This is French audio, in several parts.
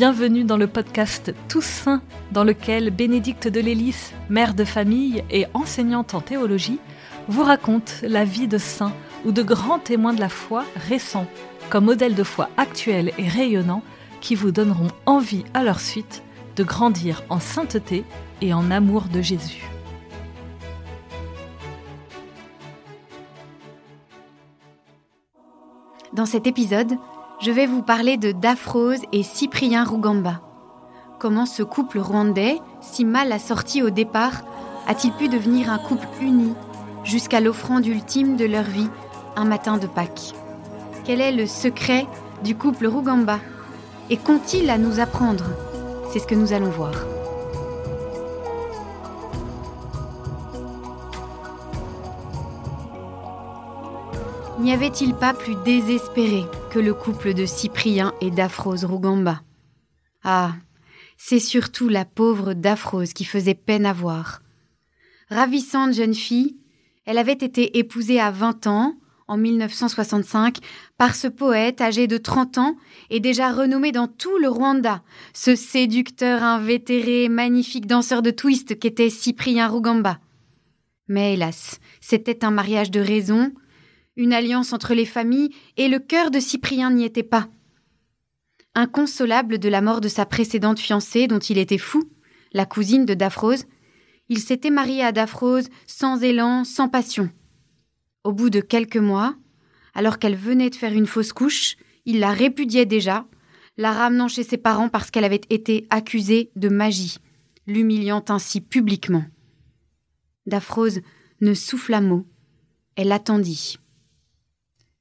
Bienvenue dans le podcast Toussaint, dans lequel Bénédicte de Lélis, mère de famille et enseignante en théologie, vous raconte la vie de saints ou de grands témoins de la foi récents, comme modèles de foi actuels et rayonnants qui vous donneront envie à leur suite de grandir en sainteté et en amour de Jésus. Dans cet épisode, je vais vous parler de Daphrose et Cyprien Rougamba. Comment ce couple rwandais, si mal assorti au départ, a-t-il pu devenir un couple uni jusqu'à l'offrande ultime de leur vie un matin de Pâques? Quel est le secret du couple Rougamba Et qu'ont-ils à nous apprendre? C'est ce que nous allons voir. N'y avait-il pas plus désespéré que le couple de Cyprien et d'Aphrose Rougamba Ah, c'est surtout la pauvre Daphrose qui faisait peine à voir. Ravissante jeune fille, elle avait été épousée à 20 ans, en 1965, par ce poète âgé de 30 ans et déjà renommé dans tout le Rwanda, ce séducteur invétéré, magnifique danseur de twist qu'était Cyprien Rougamba. Mais hélas, c'était un mariage de raison, une alliance entre les familles, et le cœur de Cyprien n'y était pas. Inconsolable de la mort de sa précédente fiancée, dont il était fou, la cousine de Daphrose, il s'était marié à Daphrose sans élan, sans passion. Au bout de quelques mois, alors qu'elle venait de faire une fausse couche, il la répudiait déjà, la ramenant chez ses parents parce qu'elle avait été accusée de magie, l'humiliant ainsi publiquement. Daphrose ne souffla mot. Elle attendit.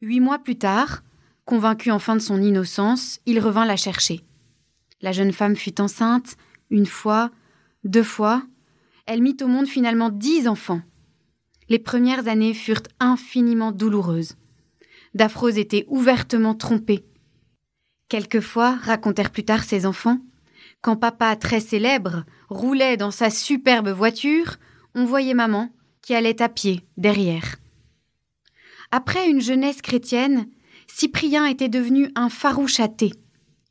Huit mois plus tard, convaincu enfin de son innocence, il revint la chercher. La jeune femme fut enceinte, une fois, deux fois. Elle mit au monde finalement dix enfants. Les premières années furent infiniment douloureuses. Daphrose était ouvertement trompée. Quelquefois, racontèrent plus tard ses enfants, quand papa très célèbre roulait dans sa superbe voiture, on voyait maman qui allait à pied derrière. Après une jeunesse chrétienne, Cyprien était devenu un farouche athée.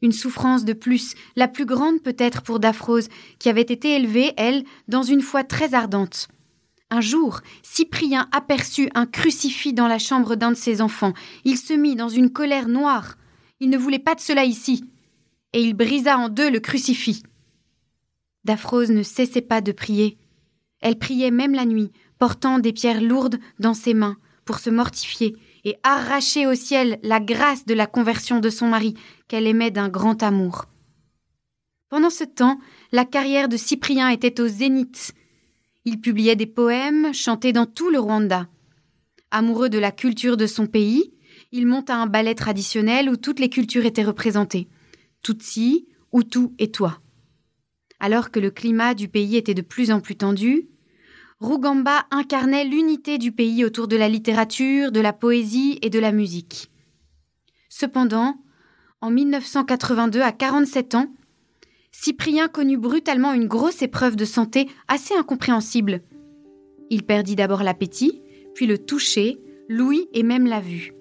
Une souffrance de plus, la plus grande peut-être pour Daphrose, qui avait été élevée, elle, dans une foi très ardente. Un jour, Cyprien aperçut un crucifix dans la chambre d'un de ses enfants. Il se mit dans une colère noire. Il ne voulait pas de cela ici. Et il brisa en deux le crucifix. Daphrose ne cessait pas de prier. Elle priait même la nuit, portant des pierres lourdes dans ses mains, pour se mortifier et arracher au ciel la grâce de la conversion de son mari, qu'elle aimait d'un grand amour. Pendant ce temps, la carrière de Cyprien était au zénith. Il publiait des poèmes chantés dans tout le Rwanda. Amoureux de la culture de son pays, il monta un ballet traditionnel où toutes les cultures étaient représentées. Tutsi, Hutu et toi. Alors que le climat du pays était de plus en plus tendu, Rougamba incarnait l'unité du pays autour de la littérature, de la poésie et de la musique. Cependant, en 1982, à 47 ans, Cyprien connut brutalement une grosse épreuve de santé assez incompréhensible. Il perdit d'abord l'appétit, puis le toucher, l'ouïe et même la vue.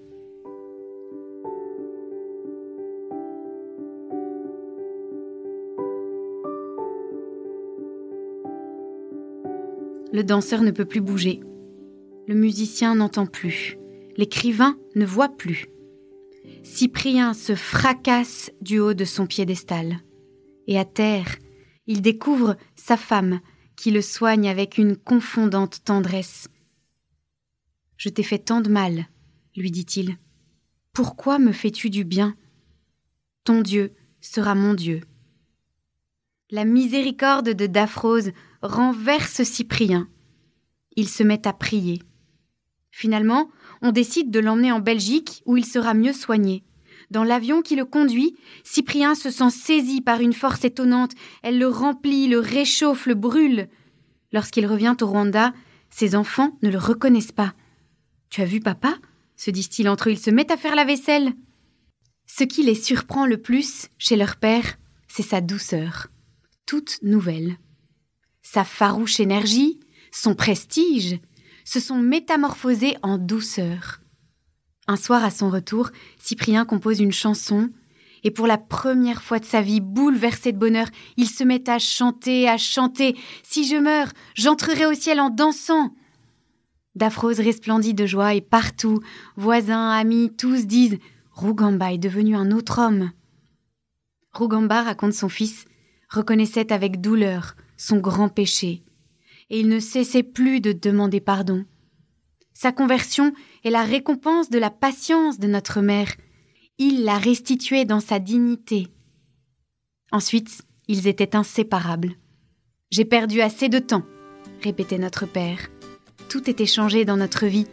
Le danseur ne peut plus bouger. Le musicien n'entend plus. L'écrivain ne voit plus. Cyprien se fracasse du haut de son piédestal. Et à terre, il découvre sa femme qui le soigne avec une confondante tendresse. Je t'ai fait tant de mal, lui dit-il. Pourquoi me fais-tu du bien? Ton Dieu sera mon Dieu. La miséricorde de Daphrose renverse Cyprien. Il se met à prier. Finalement, on décide de l'emmener en Belgique où il sera mieux soigné. Dans l'avion qui le conduit, Cyprien se sent saisi par une force étonnante. Elle le remplit, le réchauffe, le brûle. Lorsqu'il revient au Rwanda, ses enfants ne le reconnaissent pas. Tu as vu papa? se disent-ils entre eux. Ils se mettent à faire la vaisselle. Ce qui les surprend le plus chez leur père, c'est sa douceur, toute nouvelle. Sa farouche énergie, son prestige, se sont métamorphosés en douceur. Un soir à son retour, Cyprien compose une chanson Et pour la première fois de sa vie, bouleversé de bonheur, il se met à chanter, à chanter. Si je meurs, j'entrerai au ciel en dansant. Daphrose resplendit de joie et partout, voisins, amis, tous disent Rougamba est devenu un autre homme. Rougamba raconte son fils, reconnaissait avec douleur son grand péché, et il ne cessait plus de demander pardon. Sa conversion est la récompense de la patience de notre mère. Il la restituait dans sa dignité. Ensuite, ils étaient inséparables. J'ai perdu assez de temps, répétait notre père. Tout était changé dans notre vie.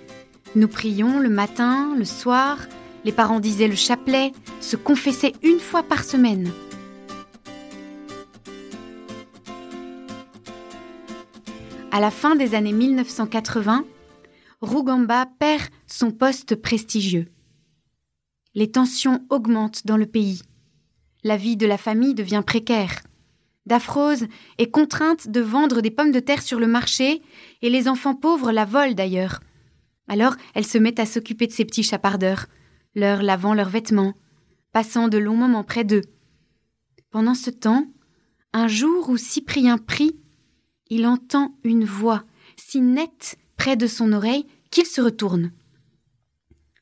Nous prions le matin, le soir, les parents disaient le chapelet, se confessaient une fois par semaine. À la fin des années 1980, Rougamba perd son poste prestigieux. Les tensions augmentent dans le pays. La vie de la famille devient précaire. Daphrose est contrainte de vendre des pommes de terre sur le marché et les enfants pauvres la volent d'ailleurs. Alors elle se met à s'occuper de ses petits chapardeurs, leur lavant leurs vêtements, passant de longs moments près d'eux. Pendant ce temps, un jour où Cyprien prie, il entend une voix si nette près de son oreille qu'il se retourne.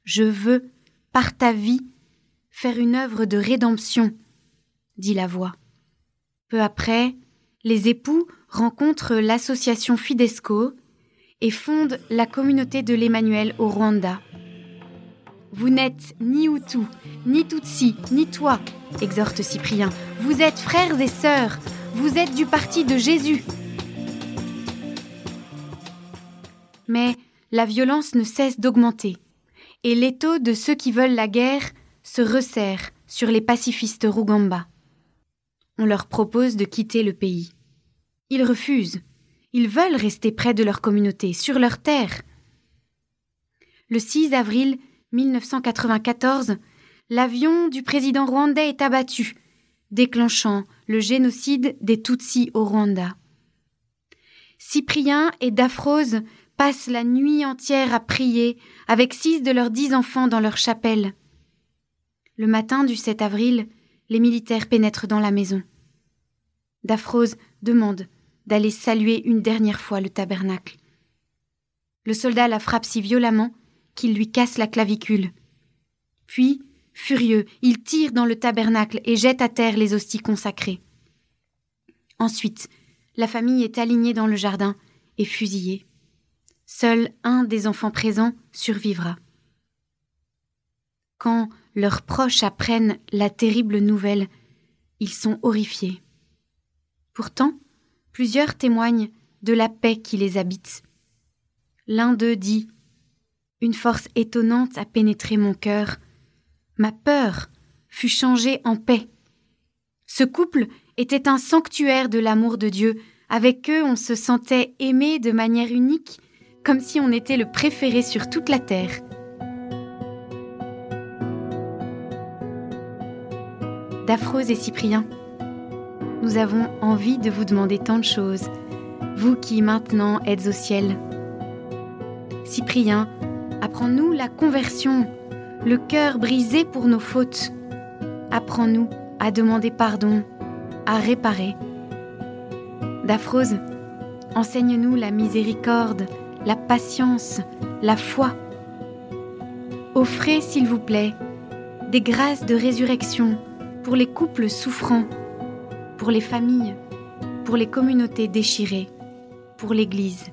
Je veux, par ta vie, faire une œuvre de rédemption, dit la voix. Peu après, les époux rencontrent l'association Fidesco et fondent la communauté de l'Emmanuel au Rwanda. Vous n'êtes ni Hutu, ni Tutsi, ni toi, exhorte Cyprien. Vous êtes frères et sœurs, vous êtes du parti de Jésus. Mais la violence ne cesse d'augmenter, et l'étau de ceux qui veulent la guerre se resserre sur les pacifistes Rougamba. On leur propose de quitter le pays. Ils refusent. Ils veulent rester près de leur communauté, sur leur terre. Le 6 avril 1994, l'avion du président rwandais est abattu, déclenchant le génocide des Tutsis au Rwanda. Cyprien et Daphrose passent la nuit entière à prier avec six de leurs dix enfants dans leur chapelle. Le matin du 7 avril, les militaires pénètrent dans la maison. Daphrose demande d'aller saluer une dernière fois le tabernacle. Le soldat la frappe si violemment qu'il lui casse la clavicule. Puis, furieux, il tire dans le tabernacle et jette à terre les hosties consacrées. Ensuite, la famille est alignée dans le jardin et fusillée. Seul un des enfants présents survivra. Quand leurs proches apprennent la terrible nouvelle, ils sont horrifiés. Pourtant, plusieurs témoignent de la paix qui les habite. L'un d'eux dit Une force étonnante a pénétré mon cœur. Ma peur fut changée en paix. Ce couple était un sanctuaire de l'amour de Dieu. Avec eux, on se sentait aimé de manière unique comme si on était le préféré sur toute la Terre. Daphrose et Cyprien, nous avons envie de vous demander tant de choses, vous qui maintenant êtes au ciel. Cyprien, apprends-nous la conversion, le cœur brisé pour nos fautes. Apprends-nous à demander pardon, à réparer. Daphrose, enseigne-nous la miséricorde, la patience, la foi. Offrez, s'il vous plaît, des grâces de résurrection pour les couples souffrants, pour les familles, pour les communautés déchirées, pour l'Église.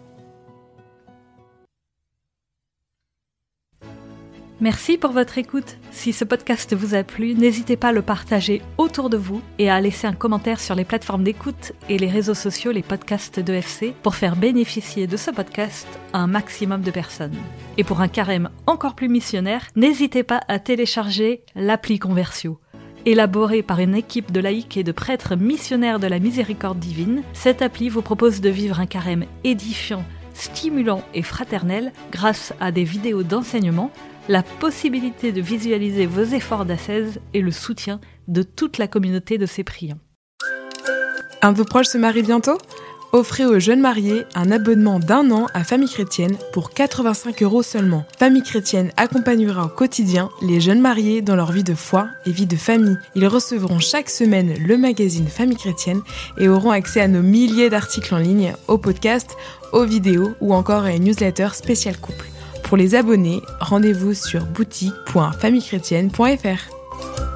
Merci pour votre écoute. Si ce podcast vous a plu, n'hésitez pas à le partager autour de vous et à laisser un commentaire sur les plateformes d'écoute et les réseaux sociaux, les podcasts de FC, pour faire bénéficier de ce podcast un maximum de personnes. Et pour un carême encore plus missionnaire, n'hésitez pas à télécharger l'appli Conversio. Élaborée par une équipe de laïcs et de prêtres missionnaires de la miséricorde divine, cette appli vous propose de vivre un carême édifiant, stimulant et fraternel grâce à des vidéos d'enseignement la possibilité de visualiser vos efforts d'ascèse et le soutien de toute la communauté de ces priants. Un de vos proches se marie bientôt? Offrez aux jeunes mariés un abonnement d'un an à Famille Chrétienne pour 85 euros seulement. Famille Chrétienne accompagnera au quotidien les jeunes mariés dans leur vie de foi et vie de famille. Ils recevront chaque semaine le magazine Famille Chrétienne et auront accès à nos milliers d'articles en ligne, aux podcasts, aux vidéos ou encore à une newsletter spéciale couple. Pour les abonnés, rendez-vous sur boutique.famillechrétienne.fr.